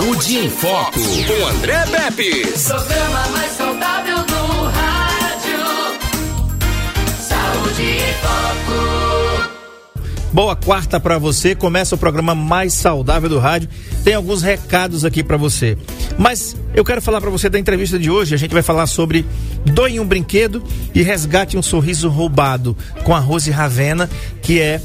Saúde em Foco, com André Pepe. Programa mais saudável do rádio. Saúde em Foco. Boa quarta para você. Começa o programa mais saudável do rádio. Tem alguns recados aqui para você. Mas eu quero falar para você da entrevista de hoje. A gente vai falar sobre doe um brinquedo e resgate um sorriso roubado com a Rose Ravena, que é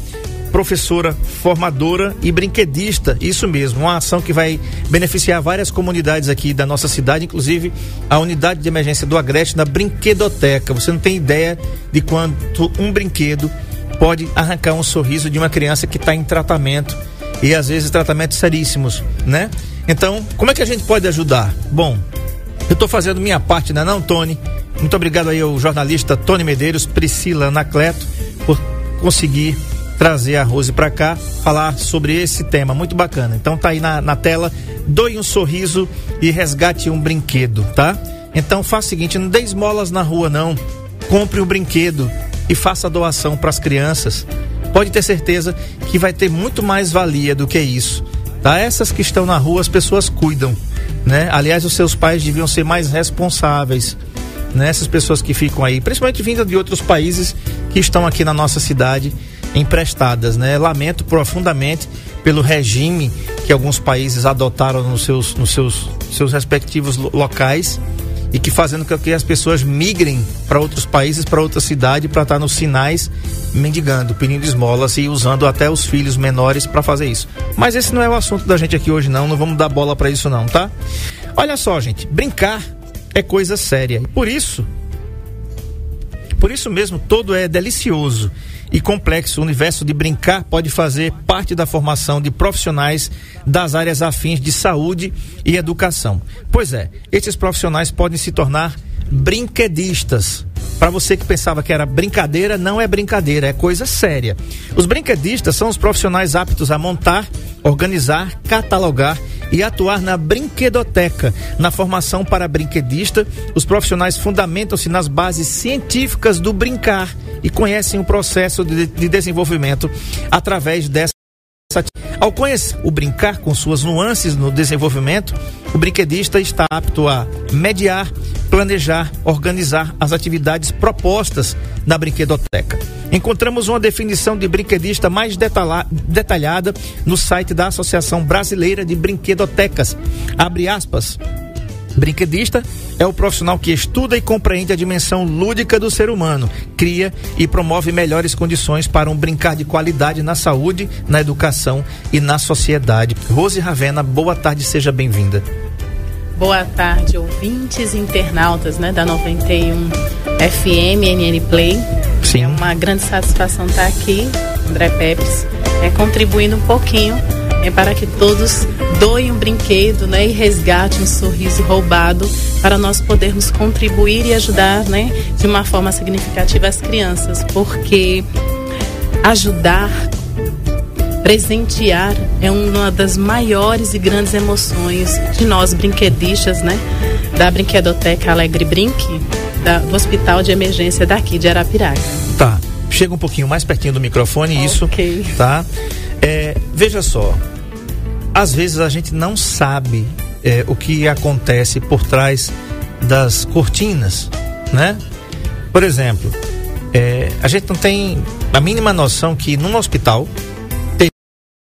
professora, formadora e brinquedista. Isso mesmo, uma ação que vai beneficiar várias comunidades aqui da nossa cidade, inclusive a unidade de emergência do Agreste na Brinquedoteca. Você não tem ideia de quanto um brinquedo pode arrancar um sorriso de uma criança que está em tratamento e às vezes tratamentos seríssimos, né? Então, como é que a gente pode ajudar? Bom, eu estou fazendo minha parte, não é não, Tony? Muito obrigado aí ao jornalista Tony Medeiros, Priscila Anacleto, por conseguir trazer a Rose para cá, falar sobre esse tema, muito bacana. Então tá aí na, na tela, doe um sorriso e resgate um brinquedo, tá? Então faça o seguinte, não dê esmolas na rua não, compre um brinquedo e faça a doação para as crianças. Pode ter certeza que vai ter muito mais valia do que isso, tá? Essas que estão na rua as pessoas cuidam, né? Aliás, os seus pais deviam ser mais responsáveis né? Essas pessoas que ficam aí, principalmente vindas de outros países que estão aqui na nossa cidade emprestadas, né? Lamento profundamente pelo regime que alguns países adotaram nos seus, nos seus, seus respectivos locais e que fazendo com que as pessoas migrem para outros países, para outra cidade, para estar nos sinais mendigando, pedindo esmolas e usando até os filhos menores para fazer isso. Mas esse não é o assunto da gente aqui hoje não, não vamos dar bola para isso não, tá? Olha só, gente, brincar é coisa séria. E por isso, por isso mesmo, todo é delicioso e complexo. O universo de brincar pode fazer parte da formação de profissionais das áreas afins de saúde e educação. Pois é, esses profissionais podem se tornar brinquedistas. Para você que pensava que era brincadeira, não é brincadeira, é coisa séria. Os brinquedistas são os profissionais aptos a montar, organizar, catalogar e atuar na brinquedoteca. Na formação para brinquedista, os profissionais fundamentam-se nas bases científicas do brincar e conhecem o processo de, de desenvolvimento através dessa ao conhecer o brincar com suas nuances no desenvolvimento, o brinquedista está apto a mediar, planejar, organizar as atividades propostas na brinquedoteca. Encontramos uma definição de brinquedista mais detalhada no site da Associação Brasileira de Brinquedotecas. Abre aspas. Brinquedista é o profissional que estuda e compreende a dimensão lúdica do ser humano, cria e promove melhores condições para um brincar de qualidade na saúde, na educação e na sociedade. Rose Ravena, boa tarde, seja bem-vinda. Boa tarde, ouvintes e internautas né, da 91 FM NN Play. Sim. É uma grande satisfação estar aqui, André Pepes, é, contribuindo um pouquinho é para que todos doem um brinquedo né, e resgatem um sorriso roubado para nós podermos contribuir e ajudar né, de uma forma significativa as crianças, porque ajudar, presentear é uma das maiores e grandes emoções de nós brinquedistas, né? Da Brinquedoteca Alegre Brinque, da, do Hospital de Emergência daqui de Arapiraca. Tá. Chega um pouquinho mais pertinho do microfone, Ok. isso, tá? É, veja só, às vezes a gente não sabe é, o que acontece por trás das cortinas, né? Por exemplo, é, a gente não tem a mínima noção que num hospital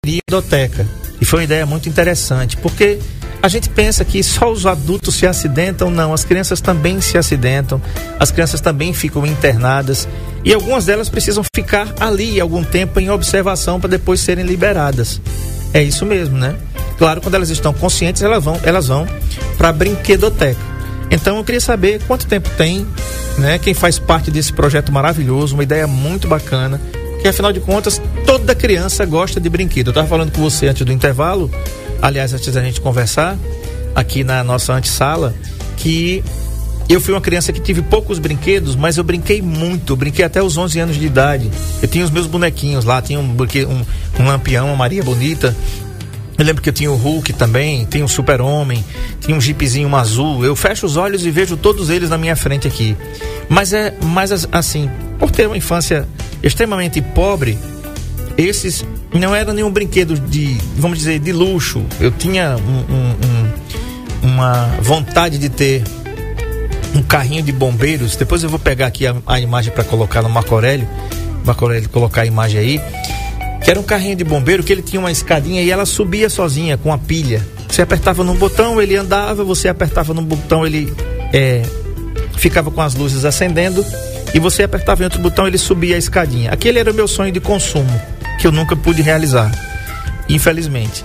biblioteca. E foi uma ideia muito interessante, porque a gente pensa que só os adultos se acidentam, não, as crianças também se acidentam, as crianças também ficam internadas e algumas delas precisam ficar ali algum tempo em observação para depois serem liberadas. É isso mesmo, né? Claro, quando elas estão conscientes, elas vão, elas vão para a brinquedoteca. Então eu queria saber quanto tempo tem, né? Quem faz parte desse projeto maravilhoso, uma ideia muito bacana, que afinal de contas toda criança gosta de brinquedo. Eu estava falando com você antes do intervalo, aliás, antes da gente conversar aqui na nossa antessala, que eu fui uma criança que tive poucos brinquedos, mas eu brinquei muito. Eu brinquei até os 11 anos de idade. Eu tinha os meus bonequinhos lá, tinha um, um, um lampião, uma Maria Bonita. Eu lembro que eu tinha o Hulk também, tinha o Super-Homem, tinha um Jeepzinho um azul. Eu fecho os olhos e vejo todos eles na minha frente aqui. Mas é mais assim, por ter uma infância extremamente pobre, esses não eram nenhum brinquedo de, vamos dizer, de luxo. Eu tinha um, um, um uma vontade de ter um carrinho de bombeiros. Depois eu vou pegar aqui a, a imagem para colocar no Marco Aurélio. Marco Aurélio colocar a imagem aí. Que era um carrinho de bombeiro que ele tinha uma escadinha e ela subia sozinha com a pilha. Você apertava num botão, ele andava, você apertava num botão, ele é, ficava com as luzes acendendo e você apertava em outro botão, ele subia a escadinha. Aquele era o meu sonho de consumo, que eu nunca pude realizar, infelizmente.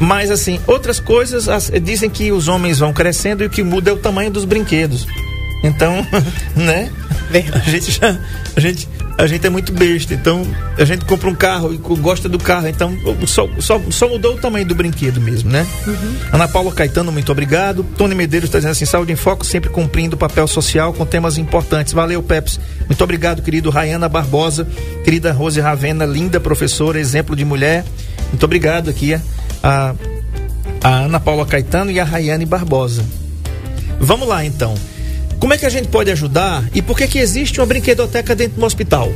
Mas assim, outras coisas as, dizem que os homens vão crescendo e o que muda é o tamanho dos brinquedos. Então, né? A gente já, a gente, a gente é muito besta. Então, a gente compra um carro e gosta do carro. Então, só, só, só mudou o tamanho do brinquedo mesmo, né? Uhum. Ana Paula Caetano, muito obrigado. Tony Medeiros está dizendo assim: saúde em foco, sempre cumprindo o papel social com temas importantes. Valeu, Peps. Muito obrigado, querido Rayana Barbosa, querida Rose Ravena, linda professora, exemplo de mulher. Muito obrigado aqui a, a Ana Paula Caetano e a Rayane Barbosa. Vamos lá, então. Como é que a gente pode ajudar e por que que existe uma brinquedoteca dentro do hospital?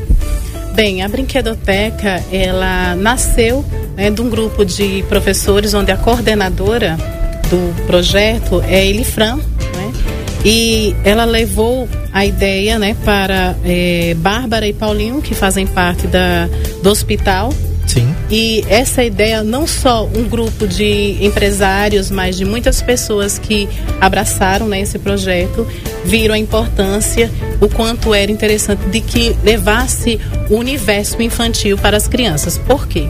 Bem, a brinquedoteca ela nasceu né, de um grupo de professores onde a coordenadora do projeto é Elifran, né? E ela levou a ideia né, para é, Bárbara e Paulinho, que fazem parte da, do hospital, Sim. E essa ideia, não só um grupo de empresários, mas de muitas pessoas que abraçaram né, esse projeto, viram a importância, o quanto era interessante de que levasse o universo infantil para as crianças. Por quê?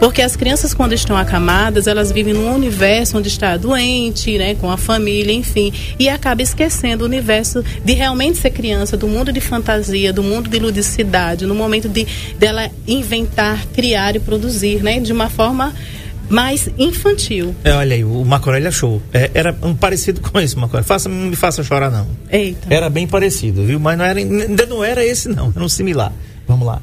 Porque as crianças, quando estão acamadas, elas vivem num universo onde está doente, né, com a família, enfim, e acaba esquecendo o universo de realmente ser criança, do mundo de fantasia, do mundo de ludicidade, no momento de dela inventar, criar e produzir, né, de uma forma mais infantil. É, olha aí, o Macorelli achou. É, era um parecido com esse, Macorelli. Faça, não me faça chorar, não. Eita. Era bem parecido, viu? Mas não era, ainda não era esse, não. Era um similar. Vamos lá.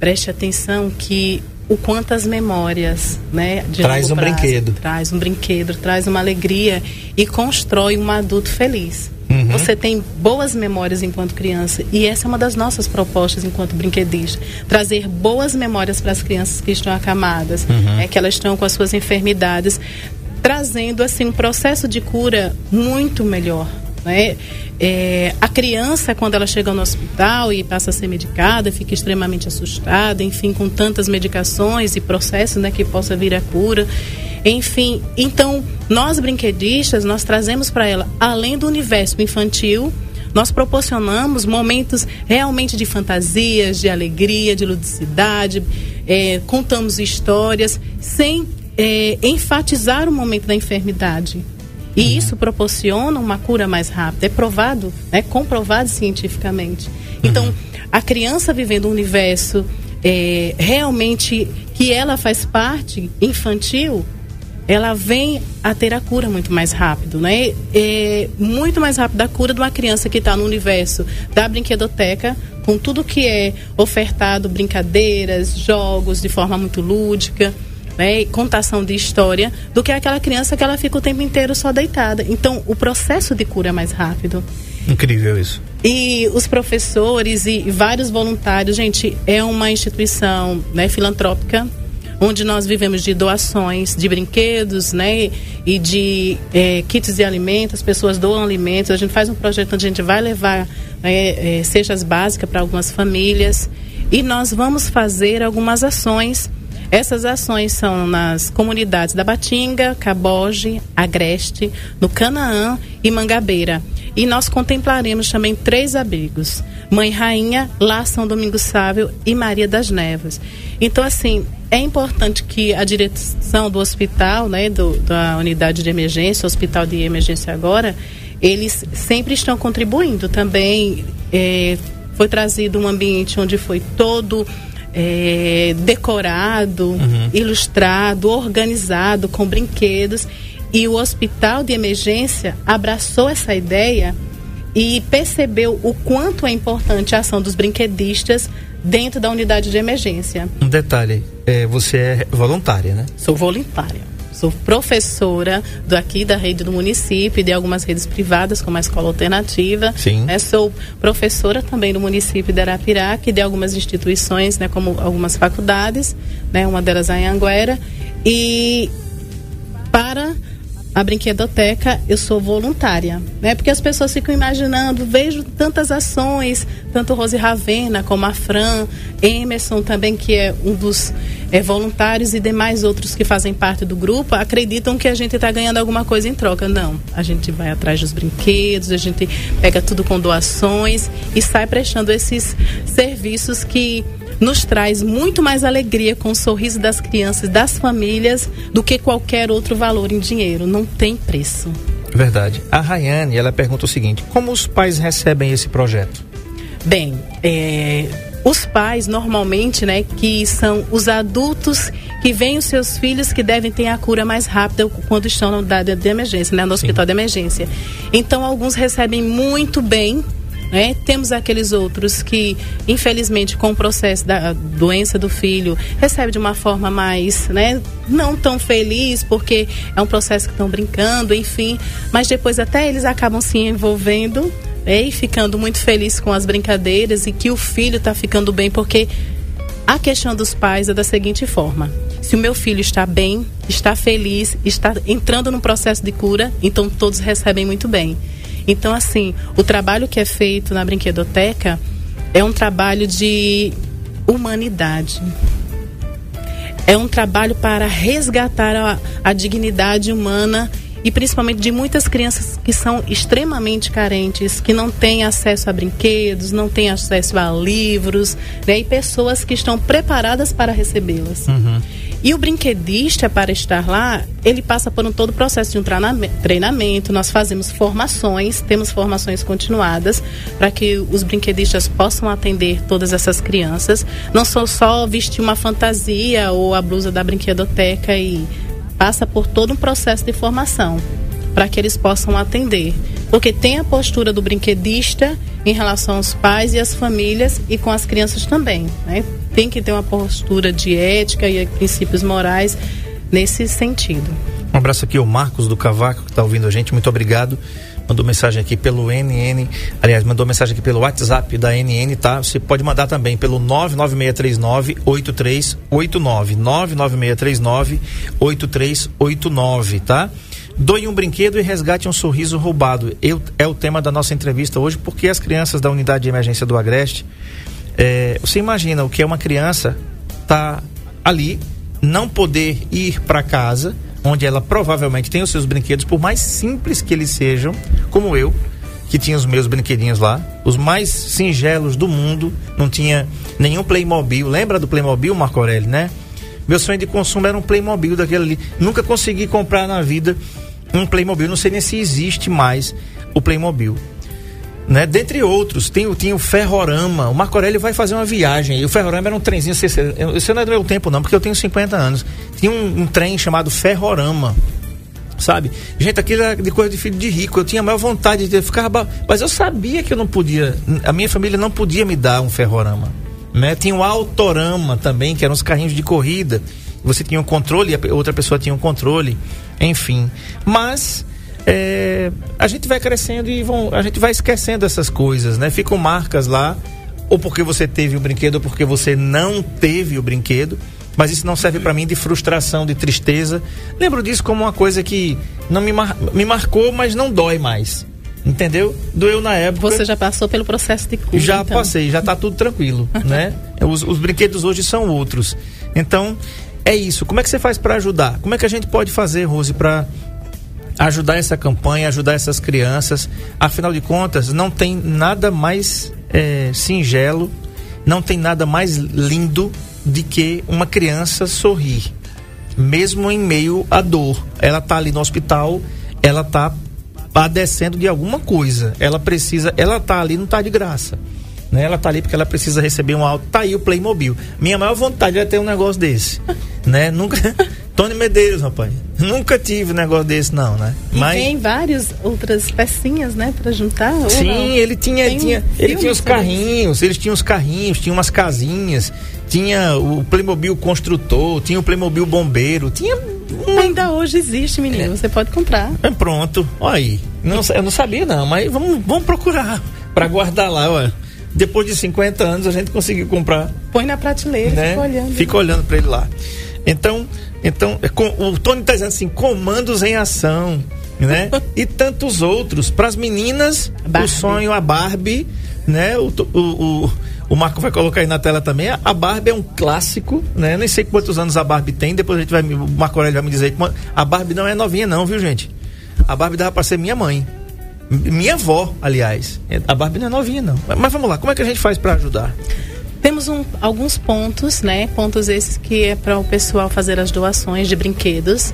Preste atenção que o quanto as memórias, né? De Traz um brinquedo. Traz um brinquedo, traz uma alegria e constrói um adulto feliz. Uhum. Você tem boas memórias enquanto criança e essa é uma das nossas propostas enquanto brinquedista, trazer boas memórias para as crianças que estão acamadas, Uhum. é que elas estão com as suas enfermidades, trazendo assim um processo de cura muito melhor. Né? É, a criança, quando ela chega no hospital e passa a ser medicada, fica extremamente assustada, enfim, com tantas medicações e processos né, que possa vir a cura. Enfim, então, nós brinquedistas, nós trazemos para ela, além do universo infantil, nós proporcionamos momentos realmente de fantasias, de alegria, de ludicidade, é, contamos histórias, sem é, enfatizar o momento da enfermidade. E isso proporciona uma cura mais rápida. É provado, é comprovado cientificamente. Então, a criança vivendo um universo é, realmente que ela faz parte infantil, ela vem a ter a cura muito mais rápido, né? É muito mais rápido a cura de uma criança que está no universo da brinquedoteca, com tudo que é ofertado, brincadeiras, jogos de forma muito lúdica né, e contação de história, do que aquela criança que ela fica o tempo inteiro só deitada. Então, o processo de cura é mais rápido. Incrível isso. E os professores e vários voluntários, gente, é uma instituição né, filantrópica onde nós vivemos de doações de brinquedos, né, e de eh, kits de alimentos, as pessoas doam alimentos. A gente faz um projeto onde a gente vai levar eh, eh, cestas básicas para algumas famílias e nós vamos fazer algumas ações. Essas ações são nas comunidades da Batinga, Caboge, Agreste, no Canaã e Mangabeira. E nós contemplaremos também três abrigos: Mãe Rainha, Lá São Domingos Sável e Maria das Nevas. Então, assim, é importante que a direção do hospital, né, do, da unidade de emergência, hospital de emergência agora, eles sempre estão contribuindo também. É, foi trazido um ambiente onde foi todo é, decorado, ilustrado, organizado com brinquedos. E o hospital de emergência abraçou essa ideia e percebeu o quanto é importante a ação dos brinquedistas dentro da unidade de emergência. Um detalhe, é, você é voluntária, né? Sou voluntária. Sou professora do aqui da rede do município e de algumas redes privadas, como a Escola Alternativa. Sim. Né? Sou professora também do município de Arapiraca e de algumas instituições, né? como algumas faculdades, né? uma delas é a Anhanguera. E para a brinquedoteca eu sou voluntária, né? Porque as pessoas ficam imaginando, vejo tantas ações, tanto Rose Ravena como a Fran, Emerson também que é um dos é, voluntários e demais outros que fazem parte do grupo, acreditam que a gente está ganhando alguma coisa em troca. Não, a gente vai atrás dos brinquedos, a gente pega tudo com doações e sai prestando esses serviços que nos traz muito mais alegria com o sorriso das crianças, das famílias, do que qualquer outro valor em dinheiro. Não tem preço. Verdade. A Rayane, ela pergunta o seguinte: como os pais recebem esse projeto? Bem, é, os pais normalmente, né, que são os adultos que veem os seus filhos que devem ter a cura mais rápida quando estão na unidade de emergência, né, no hospital Sim. de emergência. Então, alguns recebem muito bem né? Temos aqueles outros que, infelizmente, com o processo da doença do filho, recebe de uma forma mais, né, não tão feliz, porque é um processo que estão brincando, enfim, mas depois até eles acabam se envolvendo né, e ficando muito felizes com as brincadeiras e que o filho está ficando bem, porque a questão dos pais é da seguinte forma: se o meu filho está bem, está feliz, está entrando num processo de cura, então todos recebem muito bem. Então, assim, o trabalho que é feito na brinquedoteca é um trabalho de humanidade. É um trabalho para resgatar a, a dignidade humana e principalmente de muitas crianças que são extremamente carentes, que não têm acesso a brinquedos, não têm acesso a livros, né? e pessoas que estão preparadas para recebê-las. Uhum. E o brinquedista, para estar lá, ele passa por um todo o processo de um treinamento. Nós fazemos formações, temos formações continuadas para que os brinquedistas possam atender todas essas crianças. Não são só vestir uma fantasia ou a blusa da brinquedoteca e passa por todo um processo de formação para que eles possam atender. Porque tem a postura do brinquedista em relação aos pais e às famílias e com as crianças também. Né? Tem que ter uma postura de ética e princípios morais nesse sentido. Um abraço aqui ao Marcos do Cavaco, que está ouvindo a gente. Muito obrigado mandou mensagem aqui pelo NN, aliás, mandou mensagem aqui pelo WhatsApp da NN, tá? Você pode mandar também pelo 99639 8389, 99639 8389, tá? Doe um brinquedo e resgate um sorriso roubado. Eu, é o tema da nossa entrevista hoje, porque as crianças da unidade de emergência do Agreste, é, você imagina o que é uma criança tá ali, não poder ir para casa, onde ela provavelmente tem os seus brinquedos, por mais simples que eles sejam, como eu, que tinha os meus brinquedinhos lá, os mais singelos do mundo, não tinha nenhum Playmobil. Lembra do Playmobil, Marco Aurélio, né? Meu sonho de consumo era um Playmobil daquele ali. Nunca consegui comprar na vida um Playmobil, não sei nem se existe mais o Playmobil. Né? Dentre outros, tem, tinha o Ferrorama. O Marco Aurélio vai fazer uma viagem. E o Ferrorama era um trenzinho. Isso não é do meu tempo, não, porque eu tenho 50 anos. Tinha um, um trem chamado Ferrorama. Sabe? Gente, aquilo era de coisa de filho de rico. Eu tinha a maior vontade de ficar. Mas eu sabia que eu não podia. A minha família não podia me dar um Ferrorama. Né? Tinha o Autorama também, que eram os carrinhos de corrida. Você tinha um controle a outra pessoa tinha um controle enfim. Mas é, a gente vai crescendo e vão, a gente vai esquecendo essas coisas, né? Ficam marcas lá, ou porque você teve o brinquedo, ou porque você não teve o brinquedo. Mas isso não serve para mim de frustração, de tristeza. Lembro disso como uma coisa que não me, mar, me marcou, mas não dói mais. Entendeu? Doeu na época. Você já passou pelo processo de cura. Já então. passei, já está tudo tranquilo, né? Os, os, brinquedos hoje são outros. Então, é isso. Como é que você faz para ajudar? Como é que a gente pode fazer, Rose, para ajudar essa campanha, ajudar essas crianças? Afinal de contas, não tem nada mais é, singelo, não tem nada mais lindo de que uma criança sorrir, mesmo em meio à dor. Ela tá ali no hospital, ela tá padecendo de alguma coisa. Ela precisa, ela tá ali, não tá de graça. Né? Ela tá ali porque ela precisa receber um alto. Tá aí o Playmobil. Minha maior vontade é ter um negócio desse. né? Nunca. Tony Medeiros, rapaz. Nunca tive um negócio desse, não, né? E Mas... tem várias outras pecinhas, né, para juntar? Sim, ele tinha, tinha, um ele tinha os carrinhos, eles tinham os carrinhos, tinha umas casinhas, tinha o Playmobil construtor, tinha o Playmobil bombeiro, tinha. Uma... Ainda hoje existe, menino, é. você pode comprar. É pronto, olha aí. Não, eu não sabia, não, mas vamos, vamos procurar para guardar lá, olha depois de 50 anos a gente conseguiu comprar. Põe na prateleira, né? fica olhando. Fica olhando para ele lá. Então, então é com- o Tony está dizendo assim, comandos em ação, né? e tantos outros. Para as meninas, o Barbie. sonho, a Barbie, né? O, o, o, o Marco vai colocar aí na tela também. A Barbie é um clássico, né? Nem sei quantos anos a Barbie tem, depois a gente vai, me- o Marco Aurélio vai me dizer. A Barbie não é novinha não, viu gente? A Barbie dava para ser minha mãe. Minha avó, aliás. A Barbie não é novinha não. Mas- Mas vamos lá, como é que a gente faz para ajudar? Temos um- alguns pontos, né? Pontos esses que é para o pessoal fazer as doações de brinquedos.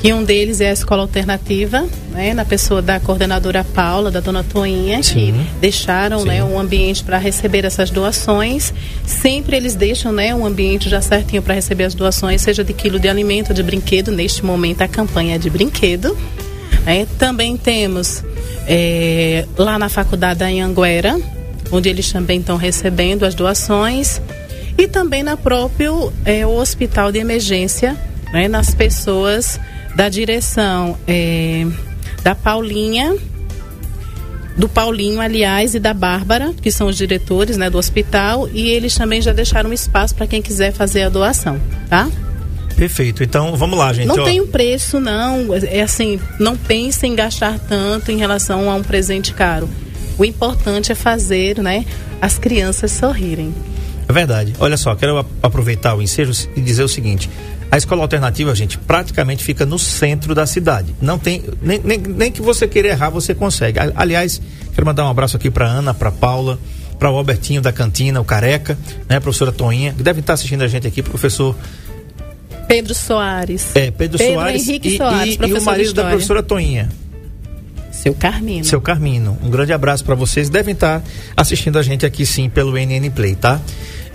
Que um deles é a escola alternativa, né? Na pessoa da coordenadora Paula, da dona Toinha, Sim. que deixaram, Sim. né, um ambiente para receber essas doações. Sempre eles deixam, né, um ambiente já certinho para receber as doações, seja de quilo de alimento, de brinquedo. Neste momento a campanha é de brinquedo. né? também temos é, lá na faculdade da Anhanguera, onde eles também estão recebendo as doações, e também na próprio é, o hospital de emergência, né, nas pessoas da direção é, da Paulinha, do Paulinho, aliás, e da Bárbara, que são os diretores né, do hospital, e eles também já deixaram um espaço para quem quiser fazer a doação, tá? Perfeito. Então, vamos lá, gente. Não ó. tem um preço, não. É assim, não pense em gastar tanto em relação a um presente caro. O importante é fazer, né, as crianças sorrirem. É verdade. Olha só, quero aproveitar o ensejo e dizer o seguinte. A escola alternativa, gente, praticamente fica no centro da cidade. Não tem. Nem, nem, nem que você queira errar, você consegue. Aliás, quero mandar um abraço aqui para Ana, para Paula, para o Albertinho da cantina, o Careca, né, a professora Toinha, que devem estar assistindo a gente aqui, professor Pedro Soares. é, Pedro, Soares, Henrique e, Soares, e- e o marido da professora Toinha. Seu Carmino. Seu Carmino. Um grande abraço para vocês. Devem estar assistindo a gente aqui sim pelo NN Play, tá?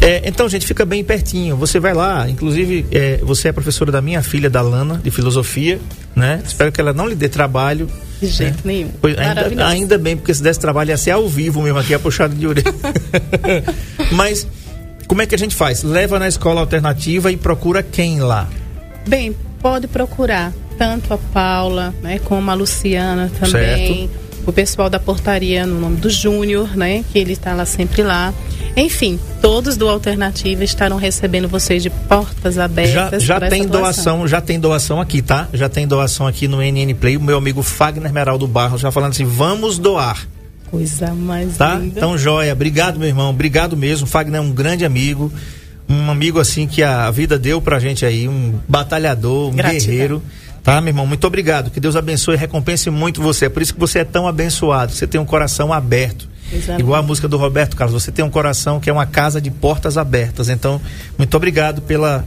É, então, gente, fica bem pertinho. Você vai lá, inclusive, é, você é professora da minha filha, da Lana, de filosofia, né? Espero que ela não lhe dê trabalho. De jeito nenhum. Pois, ainda, ainda bem, porque se desse trabalho ia ser ao vivo mesmo aqui, a puxada de orelha. Mas, como é que a gente faz? Leva na escola alternativa e procura quem lá? Bem, pode procurar tanto a Paula, né, como a Luciana também. O pessoal da portaria no nome do Júnior, né, que ele está lá sempre lá. Enfim, todos do Alternativa estarão recebendo vocês de portas Já, abertas. já essa tem doação, já tem doação aqui, tá? Já tem doação aqui no NN Play. O meu amigo Fagner Meraldo Barros já falando assim: vamos doar. Coisa mais Tá? linda. Então, joia. Obrigado, meu irmão. Obrigado mesmo. Fagner é um grande amigo. Um amigo assim que a vida deu pra gente aí. Um batalhador, um Gratidão. guerreiro. Tá, meu irmão? Muito obrigado. Que Deus abençoe e recompense muito você. É por isso que você é tão abençoado. Você tem um coração aberto. Exato. Igual a música do Roberto Carlos. Você tem um coração que é uma casa de portas abertas. Então, muito obrigado pela,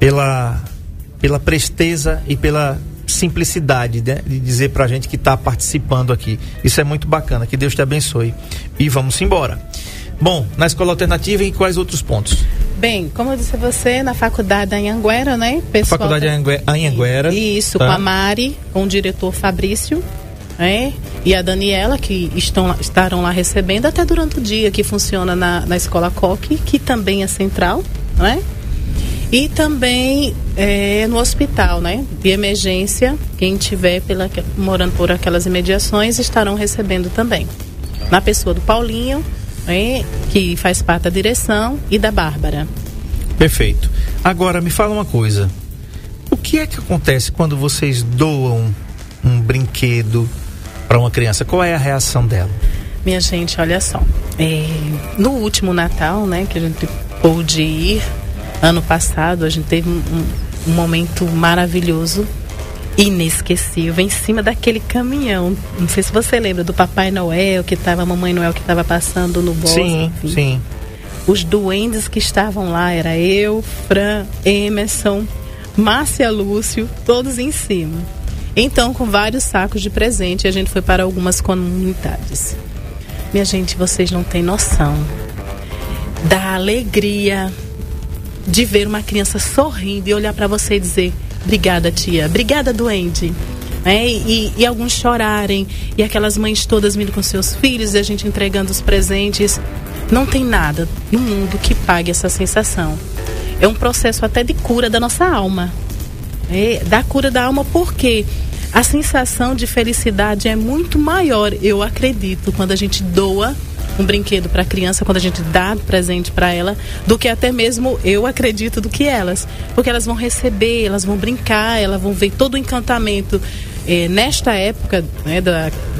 pela, pela presteza e pela simplicidade né, de dizer pra gente que está participando aqui. Isso é muito bacana. Que Deus te abençoe. E vamos embora. Bom, na escola alternativa e quais outros pontos? Bem, como eu disse a você, na faculdade da Anhanguera, né? Pessoal Faculdade Anhangue- Anhanguera. Isso, Tá. com a Mari, com o diretor Fabrício, né? E a Daniela, que estão, lá- estarão lá recebendo até durante o dia, que funciona na, na escola Coque, que também é central, né? E também é, no hospital, né? De emergência, quem tiver pela, morando por aquelas imediações estarão recebendo também. Na pessoa do Paulinho, né? que faz parte da direção, e da Bárbara. Perfeito. Agora, me fala uma coisa. O que é que acontece quando vocês doam um brinquedo para uma criança? Qual é a reação dela? Minha gente, olha só. É, no último Natal, né, que a gente pôde ir, ano passado, a gente teve um- um momento maravilhoso, inesquecível, em cima daquele caminhão. Não sei se você lembra do Papai Noel, que estava, a Mamãe Noel que estava passando no bosque. sim, enfim. sim. Os duendes que estavam lá era eu, Fran, Emerson, Márcia Lúcio, todos em cima. Então, com vários sacos de presente, a gente foi para algumas comunidades. Minha gente, vocês não têm noção da alegria de ver uma criança sorrindo e olhar para você e dizer: Obrigada, tia. Obrigada, duende. É, e, e alguns chorarem, e aquelas mães todas vindo com seus filhos e a gente entregando os presentes. Não tem nada no mundo que pague essa sensação. É um processo até de cura da nossa alma. É, da cura da alma, porque a sensação de felicidade é muito maior, eu acredito, quando a gente doa um brinquedo para a criança quando a gente dá presente para ela, do que até mesmo eu acredito do que elas, porque elas vão receber, elas vão brincar, elas vão ver todo o encantamento eh, nesta época né, do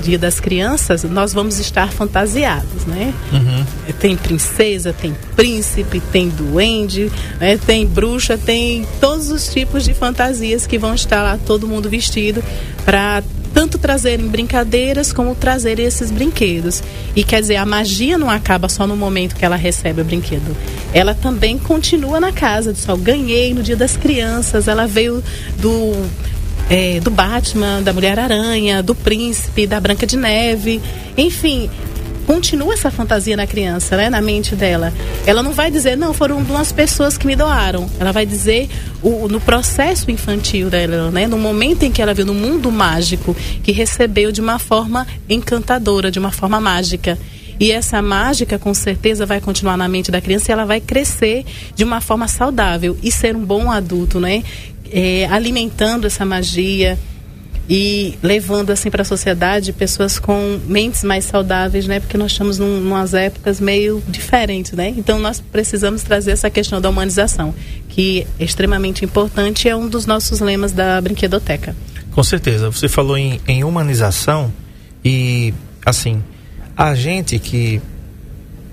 Dia das Crianças, nós vamos estar fantasiados, né? Uhum. Tem princesa, tem príncipe, tem duende, né, tem bruxa, tem todos os tipos de fantasias que vão estar lá, todo mundo vestido, para tanto trazerem brincadeiras como trazerem esses brinquedos. E quer dizer, a magia não acaba só no momento que ela recebe o brinquedo. Ela também continua na casa. Só ganhei no Dia das Crianças. Ela veio do é, do Batman, da Mulher-Aranha, do Príncipe, da Branca de Neve, enfim. Continua essa fantasia na criança, né, na mente dela. Ela não vai dizer, não, foram duas pessoas que me doaram. Ela vai dizer o, no processo infantil dela, né, no momento em que ela viu no mundo mágico, que recebeu de uma forma encantadora, de uma forma mágica. E essa mágica, com certeza, vai continuar na mente da criança e ela vai crescer de uma forma saudável e ser um bom adulto, né? é, alimentando essa magia e levando assim para a sociedade pessoas com mentes mais saudáveis, né? Porque nós estamos num, umas épocas meio diferentes, né? Então nós precisamos trazer essa questão da humanização, que é extremamente importante e é um dos nossos lemas da brinquedoteca. Com certeza. Você falou em, em humanização e assim a gente que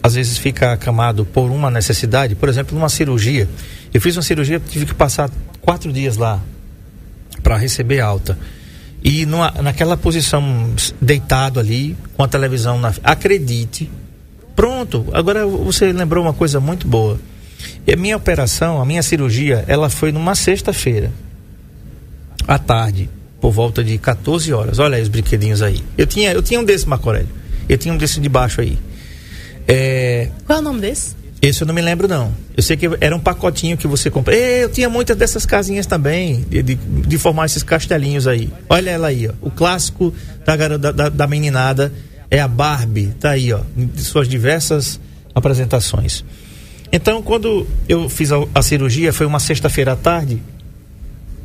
às vezes fica acamado por uma necessidade, por exemplo, numa cirurgia. Eu fiz uma cirurgia, tive que passar quatro dias lá para receber alta. E numa, naquela posição, deitado ali, com a televisão na. Acredite. Pronto, agora você lembrou uma coisa muito boa. E a minha operação, a minha cirurgia, ela foi numa sexta-feira, à tarde, por volta de 14 horas. Olha aí os brinquedinhos aí. Eu tinha, eu tinha um desse, Marco Aurélio. Eu tinha um desse de baixo aí. É... Qual é o nome desse? Esse eu não me lembro, não. Eu sei que era um pacotinho que você comprou. Eu tinha muitas dessas casinhas também, de, de, de, formar esses castelinhos aí. Olha ela aí, ó. O clássico da, da, da meninada é a Barbie. Tá aí, ó. De suas diversas apresentações. Então, quando eu fiz a, a cirurgia, foi uma sexta-feira à tarde.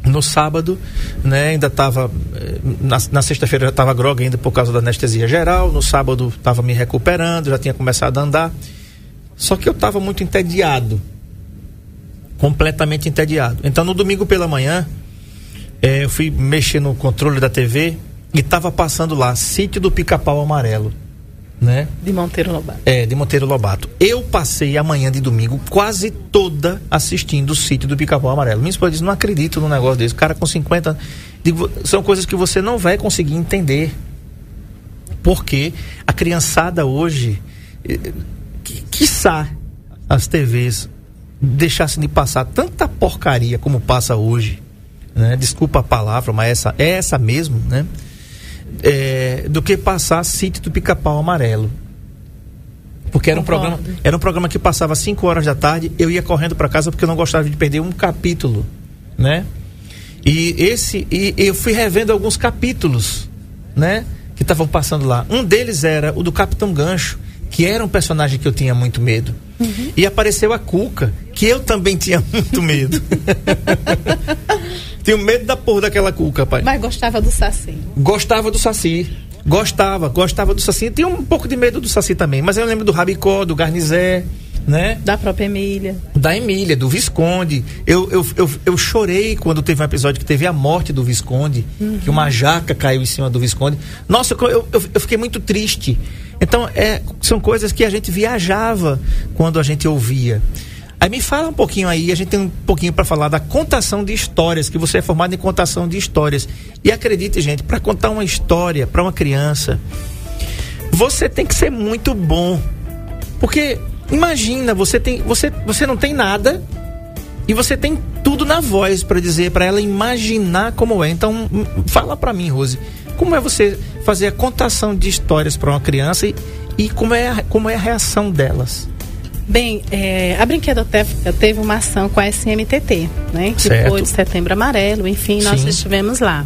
No sábado, né, ainda estava. Eh, na, na sexta-feira já estava grogue ainda por causa da anestesia geral. No sábado estava me recuperando, já tinha começado a andar. Só que eu estava muito entediado. Completamente entediado. Então no domingo pela manhã, é, eu fui mexer no controle da TV e estava passando lá, Sítio do Pica-Pau Amarelo. Né? De Monteiro Lobato. É, de Monteiro Lobato. Eu passei a manhã de domingo quase toda assistindo o sítio do Pica-Pau Amarelo. Minha esposa disse: não acredito num negócio desse. O cara com 50. Digo, são coisas que você não vai conseguir entender. Porque a criançada hoje eh, quiçá as TVs deixassem de passar tanta porcaria como passa hoje, né? Desculpa a palavra, mas essa é essa mesmo, né? É, do que passar Sítio do Pica-Pau Amarelo. Porque era um, programa, era um programa que passava 5 horas da tarde, eu ia correndo para casa porque eu não gostava de perder um capítulo, né? E esse e eu fui revendo alguns capítulos, né, que estavam passando lá. Um deles era o do Capitão Gancho, que era um personagem que eu tinha muito medo. Uhum. E apareceu a Cuca, que eu também tinha muito medo. Tenho medo da porra daquela Cuca, pai. Mas gostava do Saci. Gostava do Saci. Gostava, gostava do Saci. Tinha um pouco de medo do Saci também, mas eu lembro do Rabicó, do Garnizé, né? Da própria Emília. Da Emília, do Visconde. Eu, eu, eu, eu, chorei quando teve um episódio que teve a morte do Visconde, uhum. que uma jaca caiu em cima do Visconde. Nossa, eu, eu, eu fiquei muito triste. Então, é, são coisas que a gente viajava quando a gente ouvia. Aí me fala um pouquinho aí, a gente tem um pouquinho para falar da contação de histórias, que você é formado em contação de histórias. E acredite, gente, para contar uma história para uma criança, você tem que ser muito bom. Porque imagina, você tem, você, você não tem nada e você tem tudo na voz para dizer para ela imaginar como é. Então, fala para mim, Rose, como é você fazer a contação de histórias para uma criança e, e como, é, a, como é a reação delas? Bem, é, a Brinquedoteca teve uma ação com a SMTT, né? Que certo. foi de Setembro Amarelo, enfim, nós Sim. estivemos lá.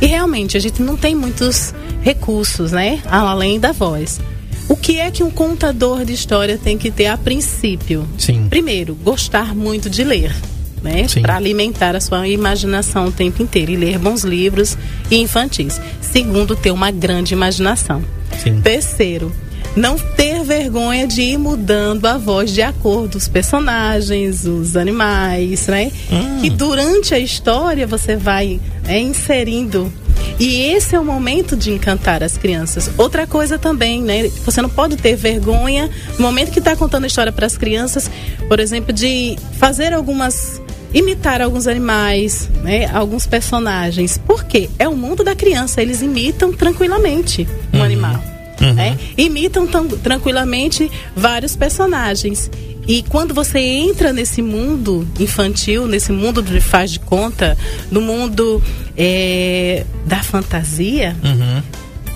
E realmente, a gente não tem muitos recursos, né? Além da voz. O que é que um contador de história tem que ter a princípio? Sim. Primeiro, gostar muito de ler né? Para alimentar a sua imaginação o tempo inteiro e ler bons livros e infantis. Segundo, ter uma grande imaginação. Sim. Terceiro, não ter vergonha de ir mudando a voz de acordo os personagens, os animais, né? Hum. Que durante a história você vai é, inserindo e esse é o momento de encantar as crianças. Outra coisa também, né? Você não pode ter vergonha no momento que está contando a história para as crianças, por exemplo, de fazer algumas imitar alguns animais, né, alguns personagens. Por quê? É o mundo da criança, eles imitam tranquilamente um Uhum. animal. né? Imitam tão, tranquilamente vários personagens. E quando você entra nesse mundo infantil, nesse mundo de faz de conta, no mundo é, da fantasia,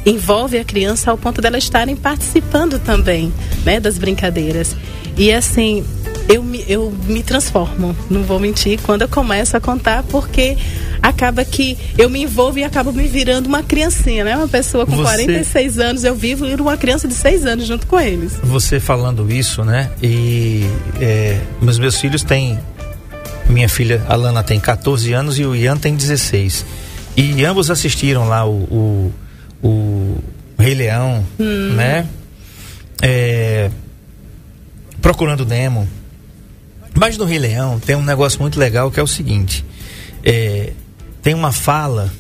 envolve a criança ao ponto dela estarem participando também, né, das brincadeiras. E assim, eu me, eu me transformo, não vou mentir, quando eu começo a contar, porque acaba que eu me envolvo e acabo me virando uma criancinha, né? Uma pessoa com Você- 46 anos, eu vivo e uma criança de 6 anos junto com eles. Você falando isso, né? E é, meus meus filhos têm. Minha filha Alana tem 14 anos e o Ian tem 16. E ambos assistiram lá o, o, o Rei Leão, né? É, procurando Nemo. Mas no Rei Leão tem um negócio muito legal que é o seguinte: é, tem uma fala,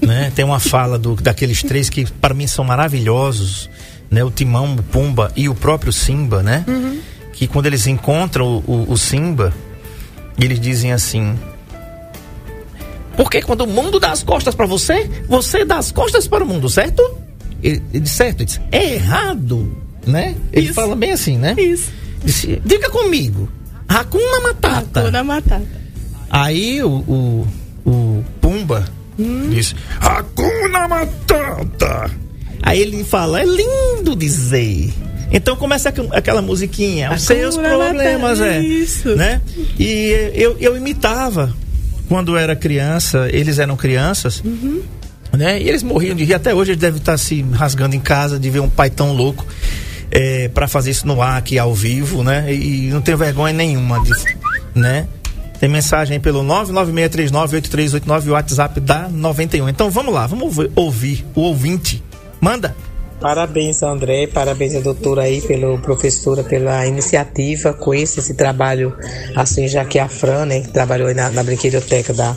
né? Tem uma fala do, daqueles três que para mim são maravilhosos, né? O Timão, o Pumba e o próprio Simba, né? Que quando eles encontram o, o, o Simba, eles dizem assim: Porque quando o mundo dá as costas para você, você dá as costas para o mundo, certo? Ele, ele certo, ele disse, é errado, né? Ele Isso. fala bem assim, né? Isso. Disse, diga comigo. Hakuna Matata. Hakuna Matata. Aí o, o, o Pumba Hum. disse: Hakuna Matata. Aí ele fala: é lindo dizer. Então começa aqu- aquela musiquinha, os seus problemas, é. isso. Né? E eu, eu imitava quando era criança, eles eram crianças. Uhum. Né? E eles morriam de rir. Até hoje eles devem estar se rasgando em casa de ver um pai tão louco é, para fazer isso no ar aqui ao vivo, né? E, e não tenho vergonha nenhuma disso, né? Tem mensagem pelo 996398389 o WhatsApp da 91. Então vamos lá, vamos ouvir, ouvir o ouvinte. Manda. Parabéns, André, parabéns a doutora aí, pelo professora, pela iniciativa com esse, esse trabalho, assim, já que a Fran, né, que trabalhou na, na brinquedoteca da,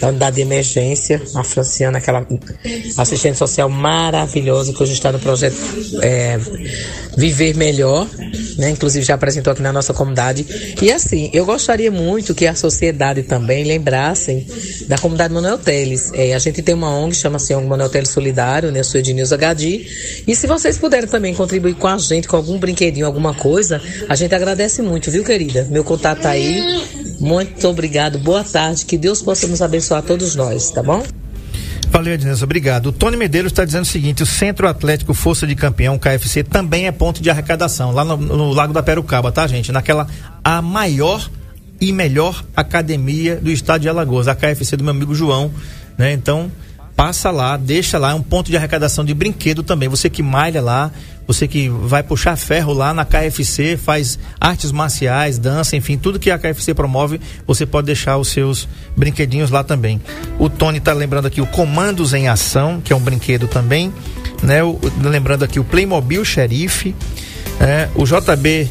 da unidade de emergência, a Franciana, aquela assistente social maravilhosa, que hoje está no projeto é, Viver Melhor, né, inclusive já apresentou aqui na nossa comunidade. E assim, eu gostaria muito que a sociedade também lembrassem da comunidade Manuel Teles. É, a gente tem uma ONG, chama-se ONG Manuel Teles Solidário, né, eu sou Ednilza Gadi, e se vocês puderem também contribuir com a gente, com algum brinquedinho, alguma coisa, a gente agradece muito, viu, querida? Meu contato tá aí. Muito obrigado, boa tarde, que Deus possa nos abençoar todos nós, tá bom? Valeu, Ednilson, obrigado. O Tony Medeiros está dizendo o seguinte: o Centro Atlético Força de Campeão, KFC, também é ponto de arrecadação, lá no, no Lago da Perucaba, tá, gente? Naquela a maior e melhor academia do estado de Alagoas, a KFC do meu amigo João, né? Então, passa lá, deixa lá, é um ponto de arrecadação de brinquedo também. Você que malha lá, você que vai puxar ferro lá na KFC, faz artes marciais, dança, enfim, tudo que a KFC promove, você pode deixar os seus brinquedinhos lá também. O Tony tá lembrando aqui o Comandos em Ação, que é um brinquedo também, né? O- lembrando aqui o Playmobil Xerife, é, o JB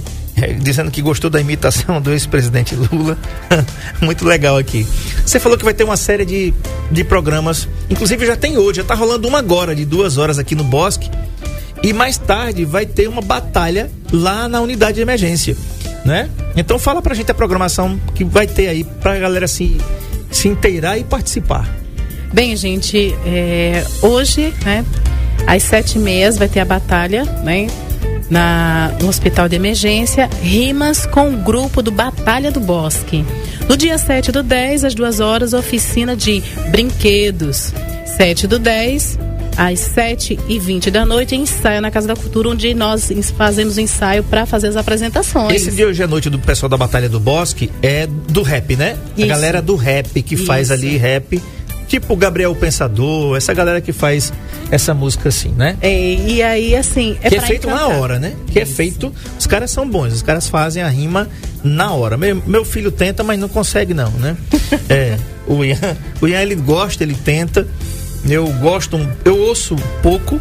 dizendo que gostou da imitação do ex-presidente Lula. Muito legal aqui. Você falou que vai ter uma série de, de programas, inclusive já tem hoje, já tá rolando uma agora, de duas horas aqui no Bosque. E mais tarde vai ter uma batalha lá na unidade de emergência, né? Então fala pra gente a programação que vai ter aí pra galera se, se inteirar e participar. Bem, gente, é, hoje, né, às sete e meia vai ter a batalha, né, na, no Hospital de Emergência, rimas com o grupo do Batalha do Bosque. No dia 7 do 10, às duas horas, oficina de brinquedos. 7 do 10, às 7 e 20 da noite, ensaio na Casa da Cultura, onde nós fazemos o ensaio para fazer as apresentações. Esse de hoje à noite do pessoal da Batalha do Bosque é do rap, né? A Isso. galera do rap que faz Isso. ali rap. Tipo o Gabriel Pensador, essa galera que faz essa música assim, né? É, e aí, assim, é que é feito na encantar. hora, né? Que é feito. Os caras são bons, os caras fazem a rima na hora. Meu, meu filho tenta, mas não consegue, não, né? é. O Ian, o Ian, ele gosta, ele tenta. Eu gosto, eu ouço pouco,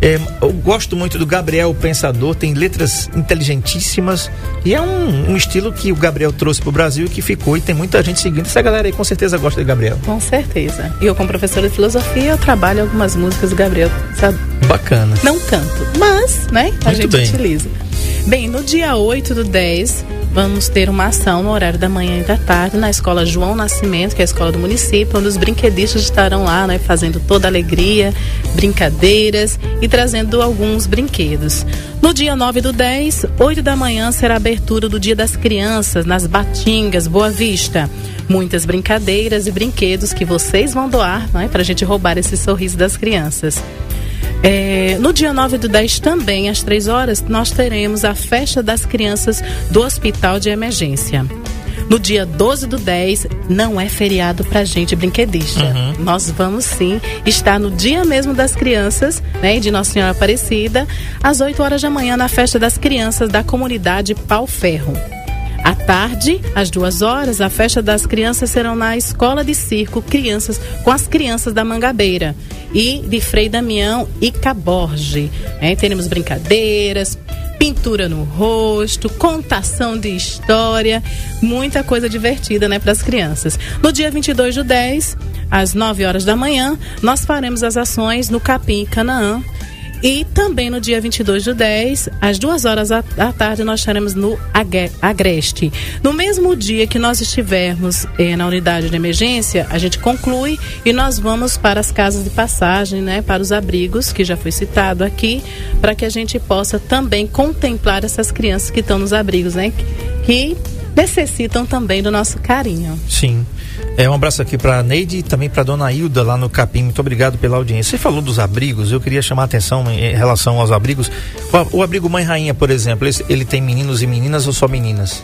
É, eu gosto muito do Gabriel Pensador, tem letras inteligentíssimas e é um, um estilo que o Gabriel trouxe para o Brasil e que ficou e tem muita gente seguindo. Essa galera aí com certeza gosta de Gabriel. Com certeza. E eu, como professora de filosofia, eu trabalho algumas músicas do Gabriel. Sabe? Bacana. Não canto, mas, né, a Muito gente bem. utiliza. Bem, no dia 8 do 10, vamos ter uma ação no horário da manhã e da tarde na escola João Nascimento, que é a escola do município, onde os brinquedistas estarão lá, né, fazendo toda alegria, brincadeiras e trazendo alguns brinquedos. No dia 9 do 10, 8 da manhã, será a abertura do Dia das Crianças nas Batingas, Boa Vista. Muitas brincadeiras e brinquedos que vocês vão doar, né, para a gente roubar esse sorriso das crianças. É, no dia 9 do 10 também, às 3 horas, nós teremos a festa das crianças do Hospital de Emergência. No dia 12 do 10, não é feriado pra gente brinquedista. Nós vamos sim estar no dia mesmo das crianças, né, e de Nossa Senhora Aparecida, às 8 horas da manhã, na festa das crianças da comunidade Pau Ferro. À tarde, às duas horas, a festa das crianças serão na Escola de Circo Crianças com as crianças da Mangabeira e de Frei Damião e Caborge. né? teremos brincadeiras, pintura no rosto, contação de história, muita coisa divertida, né, para as crianças. No dia 22 do 10, às 9 horas da manhã, nós faremos as ações no Capim Canaã. E também no dia 22 do 10, às 2 horas da tarde, nós estaremos no Agreste. No mesmo dia que nós estivermos eh, na unidade de emergência, a gente conclui e nós vamos para as casas de passagem, né, para os abrigos, que já foi citado aqui, para que a gente possa também contemplar essas crianças que estão nos abrigos, né, que necessitam também do nosso carinho. Sim. É, um abraço aqui para Neide e também para dona Hilda lá no Capim. Muito obrigado pela audiência. Você falou dos abrigos, eu queria chamar a atenção em relação aos abrigos. O, abrigo Mãe Rainha, por exemplo, esse- ele tem meninos e meninas ou só meninas?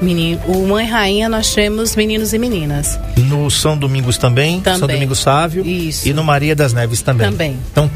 Menino, o Mãe Rainha nós temos meninos e meninas. No São Domingos também, Também. São Domingos Sávio Isso. e no Maria das Neves também. Também. Então,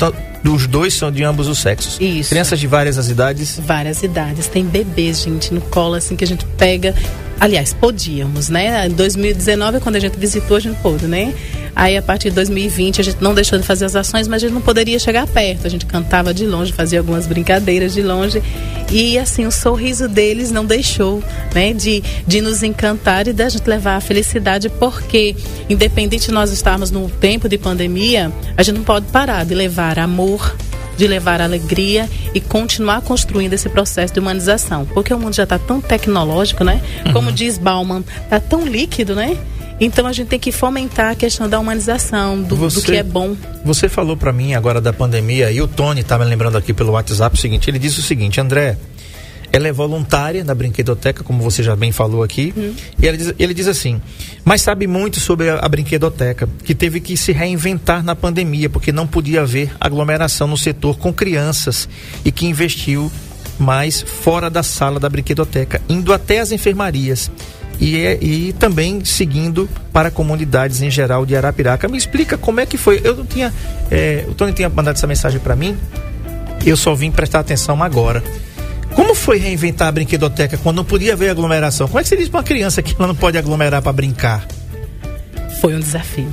os dois são de ambos os sexos. Isso. Crianças de várias as idades. várias idades. Tem bebês, gente, no colo, assim, que a gente pega. Aliás, podíamos, né? Em 2019, quando a gente visitou, a gente pôde, né? Aí, a partir de 2020, a gente não deixou de fazer as ações, mas a gente não poderia chegar perto. A gente cantava de longe, fazia algumas brincadeiras de longe. E, assim, o sorriso deles não deixou, né? De, de nos encantar e da gente levar a felicidade, porque, independente de nós estarmos num tempo de pandemia, a gente não pode parar de levar amor, de levar alegria e continuar construindo esse processo de humanização. Porque o mundo já está tão tecnológico, né? Como diz Bauman, está tão líquido, né? Então a gente tem que fomentar a questão da humanização, do, do Você- que é bom. Você falou para mim agora da pandemia e o Tony tá me lembrando aqui pelo WhatsApp o seguinte, ele disse o seguinte, André, ela é voluntária na brinquedoteca, como você já bem falou aqui, e ele diz, ele diz assim, mas sabe muito sobre a, a brinquedoteca, que teve que se reinventar na pandemia, porque não podia haver aglomeração no setor com crianças e que investiu mais fora da sala da brinquedoteca, indo até as enfermarias. E, é- e também seguindo para comunidades em geral de Arapiraca. Me explica como é que foi. Eu não tinha. é, o Tony tinha mandado essa mensagem para mim. Eu só vim prestar atenção agora. Como foi reinventar a brinquedoteca quando não podia haver aglomeração? Como é que você diz para uma criança que ela não pode aglomerar para brincar? Foi um desafio.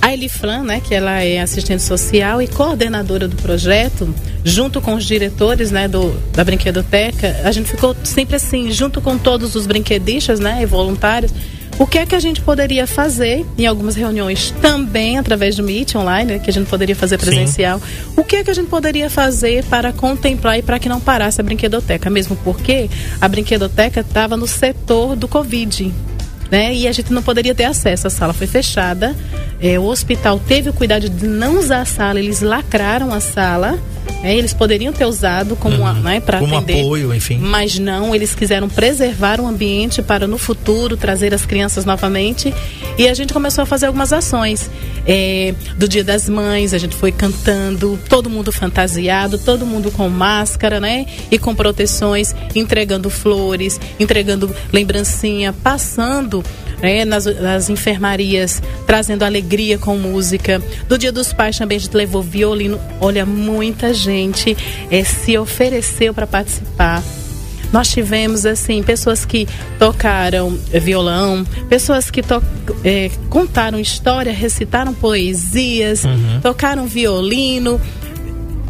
A Elifran, né, que ela é assistente social e coordenadora do projeto, junto com os diretores, né, do, da brinquedoteca, a gente ficou sempre assim, junto com todos os brinquedistas, né, e voluntários, o que é que a gente poderia fazer em algumas reuniões também através do Meet online, né, que a gente poderia fazer presencial. O que é que a gente poderia fazer para contemplar e para que não parasse a brinquedoteca, mesmo porque a brinquedoteca estava no setor do Covid né? E a gente não poderia ter acesso. A sala foi fechada. É, o hospital teve o cuidado de não usar a sala. Eles lacraram a sala. né? Eles poderiam ter usado como uma, né, para atender. apoio, enfim. Mas não, eles quiseram preservar o ambiente para no futuro trazer as crianças novamente. E a gente começou a fazer algumas ações. É, do Dia das Mães, a gente foi cantando, todo mundo fantasiado, todo mundo com máscara, né? E com proteções, entregando flores, entregando lembrancinha, passando né, nas, nas enfermarias, trazendo alegria com música. Do Dia dos Pais também a gente levou violino. Olha, muita gente eh, se ofereceu para participar. Nós tivemos, assim, pessoas que tocaram violão, pessoas que to eh, contaram história, recitaram poesias, tocaram violino.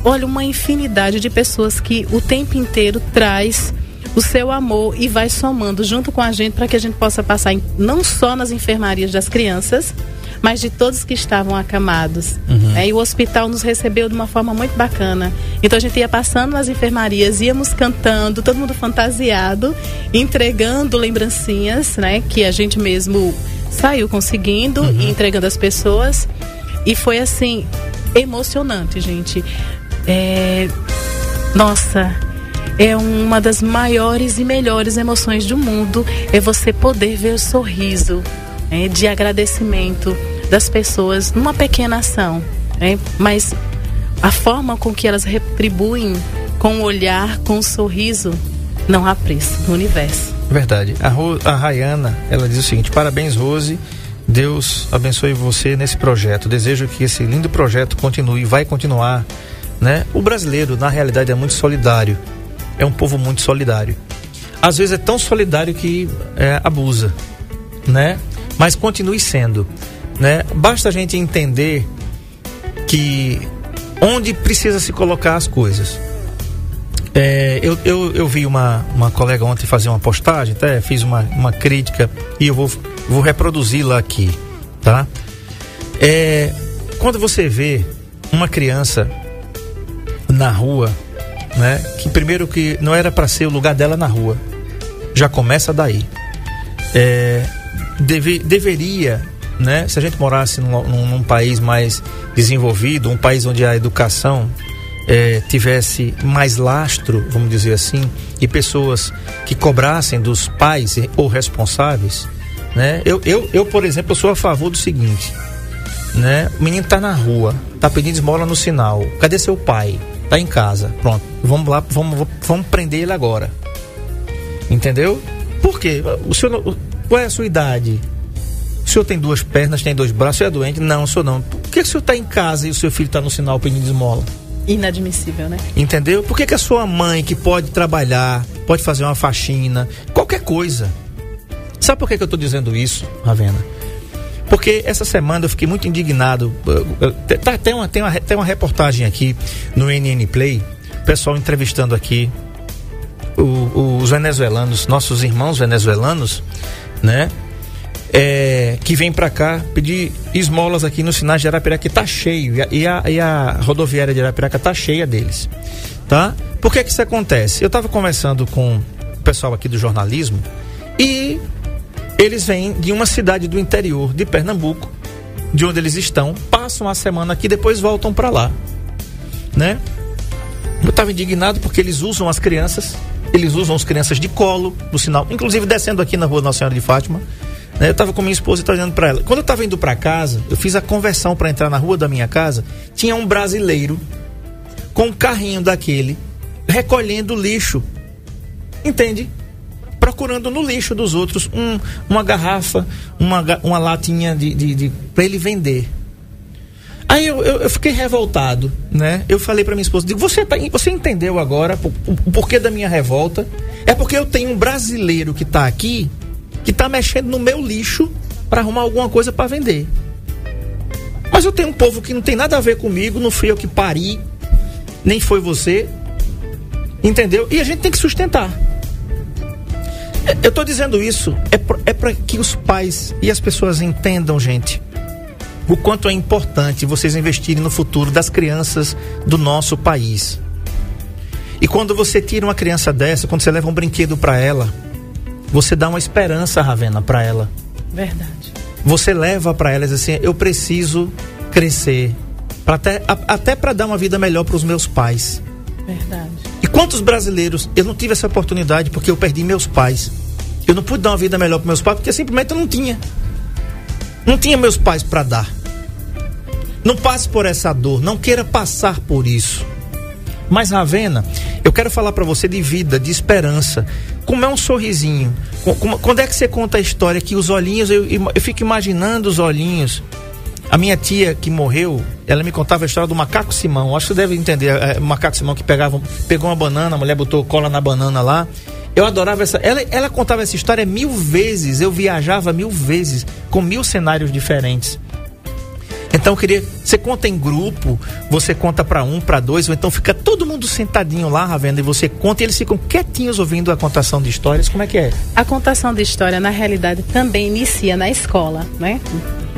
olha, uma infinidade de pessoas que o tempo inteiro traz o seu amor e vai somando junto com a gente para que a gente possa passar em, não só nas enfermarias das crianças, mas de todos que estavam acamados. Uhum. É, e o hospital nos recebeu de uma forma muito bacana. Então a gente ia passando nas enfermarias, íamos cantando, todo mundo fantasiado, entregando lembrancinhas, né? Que a gente mesmo saiu conseguindo uhum. e entregando às pessoas. E foi assim, emocionante, gente. É... Nossa, é uma das maiores e melhores emoções do mundo é você poder ver o sorriso é, de agradecimento das pessoas numa pequena ação, é, mas a forma com que elas retribuem com o olhar, com o sorriso, não há preço no universo. Verdade. A, Ro, a Rayana, ela diz o seguinte: parabéns, Rose. Deus abençoe você nesse projeto. Desejo que esse lindo projeto continue, vai continuar. Né? O brasileiro, na realidade, é muito solidário. É um povo muito solidário. Às vezes é tão solidário que é, abusa, né? Mas continue sendo, né? Basta a gente entender que onde precisa se colocar as coisas. É, eu, eu, eu vi uma, uma colega ontem fazer uma postagem, até fiz uma, uma crítica e eu vou, vou reproduzi-la aqui, tá? É, quando você vê uma criança na rua, né? Que primeiro que não era para ser o lugar dela na rua, já começa daí. É, deve, deveria, né? Se a gente morasse num, num, país mais desenvolvido, um país onde a educação é, tivesse mais lastro, vamos dizer assim, e pessoas que cobrassem dos pais ou responsáveis, né? Eu, eu, eu por exemplo, sou a favor do seguinte, né? O menino tá na rua, tá pedindo esmola no sinal, cadê seu pai? Tá em casa, pronto, vamos lá, vamos, vamos prender ele agora. Entendeu? Por quê? O senhor, qual é a sua idade? O senhor tem duas pernas, tem dois braços, o senhor é doente? Não, o senhor não. Por que o senhor está em casa e o seu filho está no sinal pedindo esmola? Inadmissível, né? Entendeu? Por que, que a sua mãe, que pode trabalhar, pode fazer uma faxina, qualquer coisa. Sabe por que, que eu estou dizendo isso, Ravena? Porque essa semana eu fiquei muito indignado. Tá, tem, uma, tem, uma, tem uma reportagem aqui no NN Play, pessoal entrevistando aqui o, os venezuelanos, nossos irmãos venezuelanos, né? é, que vem para cá pedir esmolas aqui no sinais de Arapiraca, que tá cheio, e a, e a, rodoviária de Arapiraca tá cheia deles, tá? Por que que isso acontece? Eu estava conversando com o pessoal aqui do jornalismo e eles vêm de uma cidade do interior de Pernambuco, de onde eles estão, passam a semana aqui, depois voltam para lá, né? Eu estava indignado porque eles usam as crianças, eles usam as crianças de colo no sinal, inclusive descendo aqui na rua Nossa Senhora de Fátima, né? Eu estava com minha esposa e estava olhando para ela. Quando eu estava indo para casa, eu fiz a conversão para entrar na rua da minha casa. Tinha um brasileiro com um carrinho daquele recolhendo lixo. Entende? Procurando no lixo dos outros um, uma garrafa, uma, uma latinha de, de, de para ele vender. Aí eu, eu, eu, fiquei revoltado, né? Eu falei para minha esposa, digo, você, tá, você entendeu agora o, o porquê da minha revolta? É porque eu tenho um brasileiro que está aqui que está mexendo no meu lixo para arrumar alguma coisa para vender. Mas eu tenho um povo que não tem nada a ver comigo, não fui eu que pari, nem foi você. Entendeu? E a gente tem que sustentar. Eu estou dizendo isso é para é que os pais e as pessoas entendam, gente, o quanto é importante vocês investirem no futuro das crianças do nosso país. E quando você tira uma criança dessa, quando você leva um brinquedo para ela, você dá uma esperança, Ravena, para ela. Verdade. Você leva para elas assim, eu preciso crescer, para até até para dar uma vida melhor para os meus pais. Verdade. Quantos brasileiros eu não tive essa oportunidade porque eu perdi meus pais. Eu não pude dar uma vida melhor para meus pais porque simplesmente eu não tinha. Não tinha meus pais para dar. Não passe por essa dor, não queira passar por isso. Mas Ravena, eu quero falar para você de vida, de esperança. Como é um sorrisinho. Quando é que você conta a história que os olhinhos, eu, eu fico imaginando os olhinhos. A minha tia que morreu, ela me contava a história do macaco Simão. Acho que você deve entender. É, o macaco Simão que pegava, pegou uma banana, a mulher botou cola na banana lá. Eu adorava essa. Ela, ela contava essa história mil vezes. Eu viajava mil vezes, com mil cenários diferentes. Então eu queria, você conta em grupo, você conta para um, para dois, ou então fica todo mundo sentadinho lá, Ravena, e você conta e eles ficam quietinhos ouvindo a contação de histórias. Como é que é? A contação de história, na realidade, também inicia na escola, né?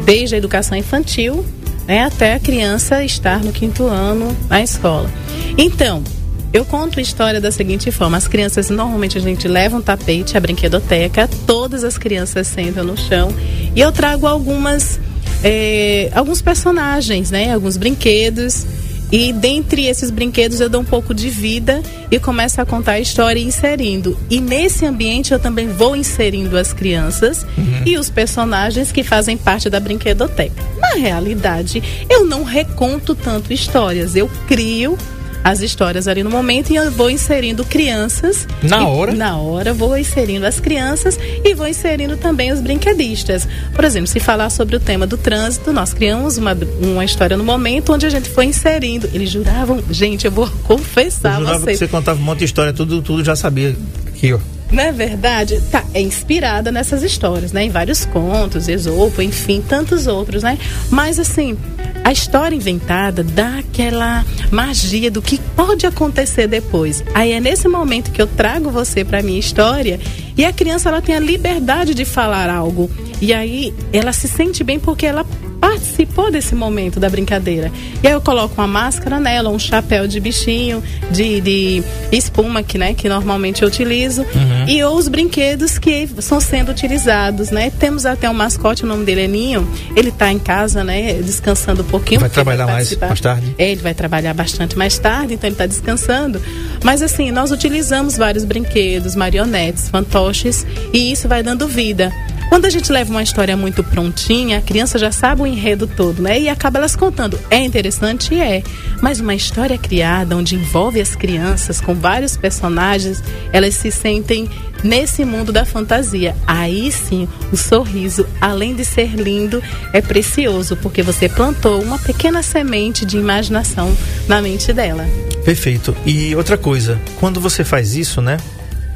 Desde a educação infantil né, até a criança estar no quinto ano na escola. Então, eu conto a história da seguinte forma: as crianças normalmente a gente leva um tapete, a brinquedoteca, todas as crianças sentam no chão e eu trago algumas é, alguns personagens, né, alguns brinquedos. E dentre esses brinquedos eu dou um pouco de vida e começo a contar a história inserindo. E nesse ambiente eu também vou inserindo as crianças uhum. e os personagens que fazem parte da brinquedoteca. Na realidade, eu não reconto tanto histórias, eu crio as histórias ali no momento e eu vou inserindo crianças. Na hora? Na hora, vou inserindo as crianças e vou inserindo também os brinquedistas. Por exemplo, se falar sobre o tema do trânsito, nós criamos uma, uma história no momento onde a gente foi inserindo. Eles juravam, gente, eu vou confessar eu jurava vocês. Que você contava um monte de história, tudo, tudo já sabia aqui, ó. Não é verdade? Tá, é inspirada nessas histórias, né? Em vários contos, Esopo, enfim, tantos outros, né? Mas assim, a história inventada dá aquela magia do que pode acontecer depois. Aí é nesse momento que eu trago você para minha história e a criança ela tem a liberdade de falar algo. E aí ela se sente bem porque ela participou desse momento da brincadeira. E aí eu coloco uma máscara nela, um chapéu de bichinho, de, de espuma que, né, que normalmente eu utilizo, uhum. e os brinquedos que estão sendo utilizados, né? Temos até um mascote, o nome dele é Ninho. Ele está em casa, né, descansando um pouquinho. Vai trabalhar vai mais, mais tarde? É, ele vai trabalhar bastante mais tarde, então ele está descansando. Mas assim, nós utilizamos vários brinquedos, marionetes, fantoches, e isso vai dando vida. Quando a gente leva uma história muito prontinha, a criança já sabe o enredo todo, né? E acaba elas contando. É interessante? É. Mas uma história criada onde envolve as crianças com vários personagens, elas se sentem nesse mundo da fantasia. Aí sim, o sorriso, além de ser lindo, é precioso, porque você plantou uma pequena semente de imaginação na mente dela. Perfeito. E outra coisa, quando você faz isso, né?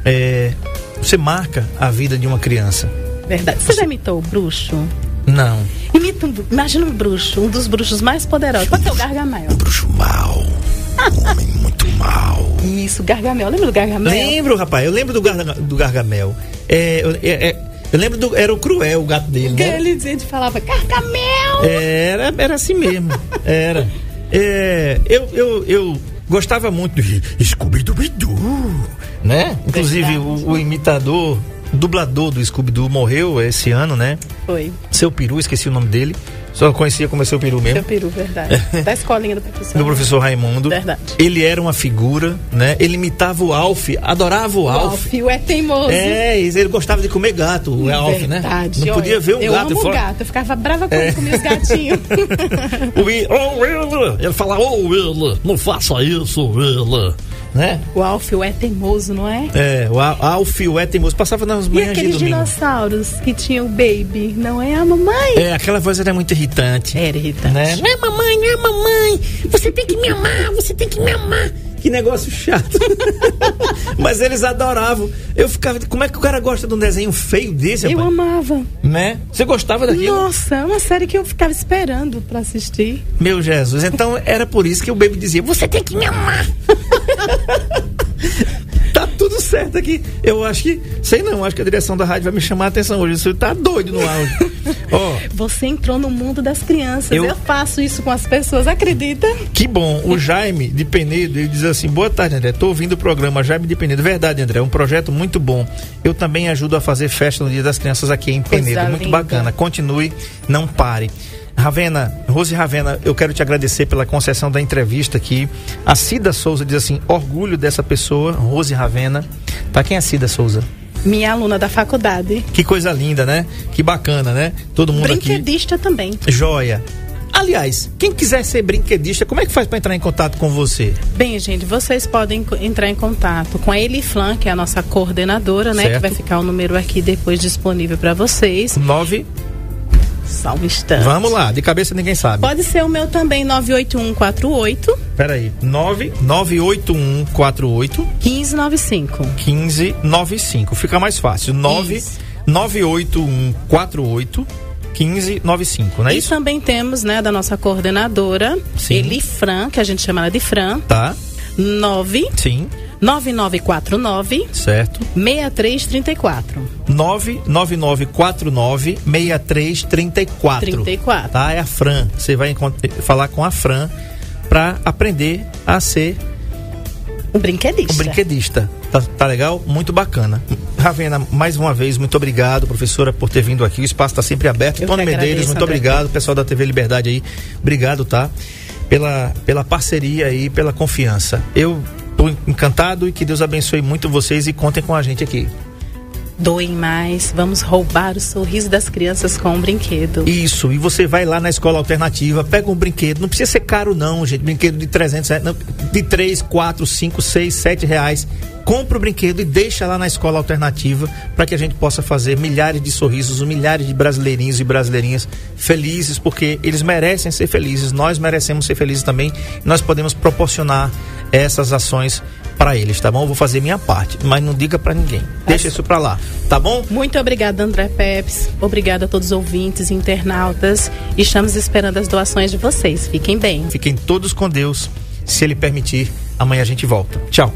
É, você marca a vida de uma criança. Verdade. Você, já imitou o bruxo? Não. Imita um, imagina um bruxo, um dos bruxos mais poderosos. Pode ser o Gargamel. Um bruxo mau. Um homem muito mau. Isso, Gargamel. Lembra do Gargamel? Lembro, rapaz. Eu lembro do, gar, do Gargamel. É, é, é, eu lembro do. Era o Cruel, o gato dele, né? Ele dizia, falava Gargamel! Era, era assim mesmo. Era. É, eu, eu, eu gostava muito de Scooby-Doo, né? Inclusive, o, o imitador dublador do Scooby-Doo morreu esse ano, né? Foi. Seu Peru, esqueci o nome dele. Só conhecia como é Seu Peru mesmo. Seu Peru, verdade. da escolinha do professor. Do professor Raimundo. Verdade. Ele era uma figura, né? Ele imitava o Alf, adorava o, Alf. Alf, o é teimoso. É, ele gostava de comer gato, o Alf, né? Verdade. Não podia ver um eu gato. Eu amo fora... gato, eu ficava brava quando é. comia os gatinhos. o Will, oh, Will, ele fala, oh, Will, não faça isso, Will né? O Alfio é teimoso, não é? É, o Alfio é teimoso. Passava nas manhãs. E aqueles dinossauros que tinham o baby, não é a mamãe? É, aquela voz era muito irritante. Era irritante. Né? Não é mamãe, não é mamãe. Você tem que me amar, você tem que me amar. Que negócio chato. Mas eles adoravam. Eu ficava, como é que o cara gosta de um desenho feio desse? Eu rapaz? amava. Né? Você gostava daquilo? Nossa, é uma série que eu ficava esperando para assistir. Meu Jesus, então era por isso que o Baby dizia: Você tem que me amar. tá tudo certo aqui. Eu acho que, sei não, acho que a direção da rádio vai me chamar a atenção hoje. Você tá doido no áudio. oh, Você entrou no mundo das crianças. Eu... eu... faço isso com as pessoas, acredita? Que bom. O Jaime de Penedo, ele diz assim: boa tarde, André. Tô ouvindo o programa Jaime de Penedo. Verdade, André. É um projeto muito bom. Eu também ajudo a fazer festa no Dia das Crianças aqui em Penedo. Coisa muito linda. bacana. Continue, não pare. Ravena, Rose Ravena, eu quero te agradecer pela concessão da entrevista aqui. A Cida Souza diz assim: orgulho dessa pessoa, Rose Ravena. Tá quem é a Cida Souza? Minha aluna da faculdade. Que coisa linda, né? Que bacana, né? Todo mundo Brinquedista aqui. também. Joia. Aliás, quem quiser ser brinquedista, como é que faz para entrar em contato com você? Bem, gente, vocês podem entrar em contato com a Eliflan, que é a nossa coordenadora, né? Que vai ficar o número aqui depois disponível para vocês. 9 um instante. Vamos lá, de cabeça ninguém sabe. Pode ser o meu também, 98148. Peraí, 98148 1595. 1595. Fica mais fácil. 9 98148 1595, não é e isso? também temos, né, da nossa coordenadora, Sim. Eli Fran, que a gente chama ela de Fran, Tá, 9 sim, 9949 certo. 6334. 99949 6334. 34. Tá? É a Fran. Você vai falar com a Fran para aprender a ser Um brinquedista. um brinquedista. Tá, tá legal? Muito bacana. Ravena, mais uma vez, muito obrigado, professora, por ter vindo aqui. O espaço está sempre aberto. Eu Tony que Medeiros, agradeço, muito André. obrigado. Pessoal da TV Liberdade aí, obrigado, tá? Pela, pela parceria aí, pela confiança. Eu tô encantado e que Deus abençoe muito vocês e contem com a gente aqui. Doem mais, vamos roubar o sorriso das crianças com um brinquedo. Isso, e você vai lá na escola alternativa, pega um brinquedo, não precisa ser caro não, gente, brinquedo de 300 reais, não, de 3, 4, 5, 6, 7 reais, compra o brinquedo e deixa lá na escola alternativa para que a gente possa fazer milhares de sorrisos, milhares de brasileirinhos e brasileirinhas felizes, porque eles merecem ser felizes, nós merecemos ser felizes também, e nós podemos proporcionar essas ações para eles, tá bom? Eu vou fazer minha parte, mas não diga para ninguém, deixa isso para lá, tá bom? Muito obrigada, André Peps. Obrigada a todos os ouvintes, internautas. Estamos esperando as doações de vocês. Fiquem bem. Fiquem todos com Deus. Se Ele permitir, amanhã a gente volta. Tchau.